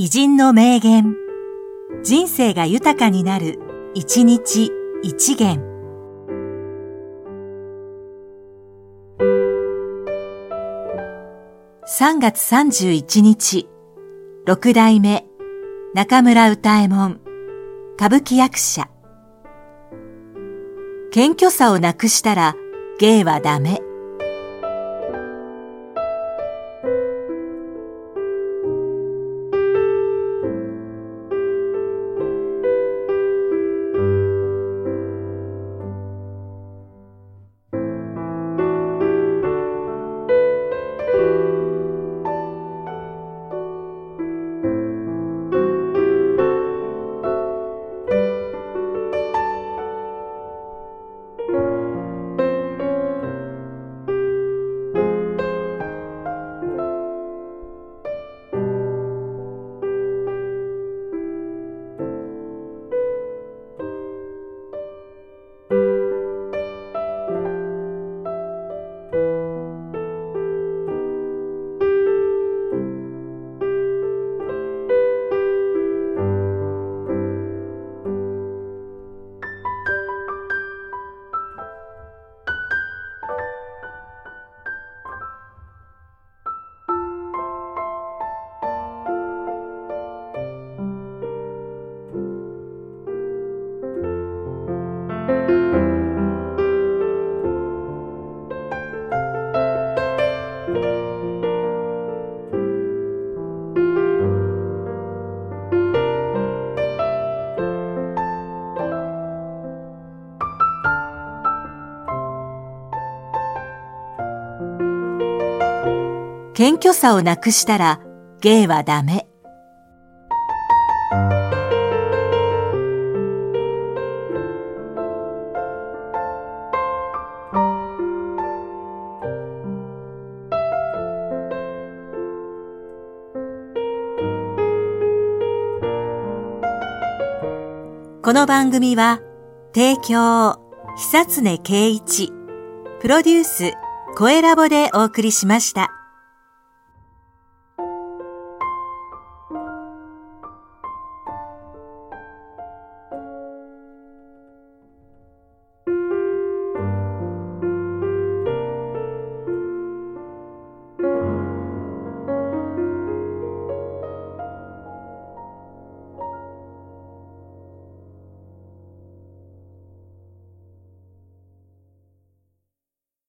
偉人の名言。人生が豊かになる、一日一元。3月31日、六代目、中村歌右衛門、歌舞伎役者。謙虚さをなくしたら芸はダメ。謙虚さをなくしたら芸はダメ。この番組は、提供、久常圭一、プロデュース、声ラボでお送りしました。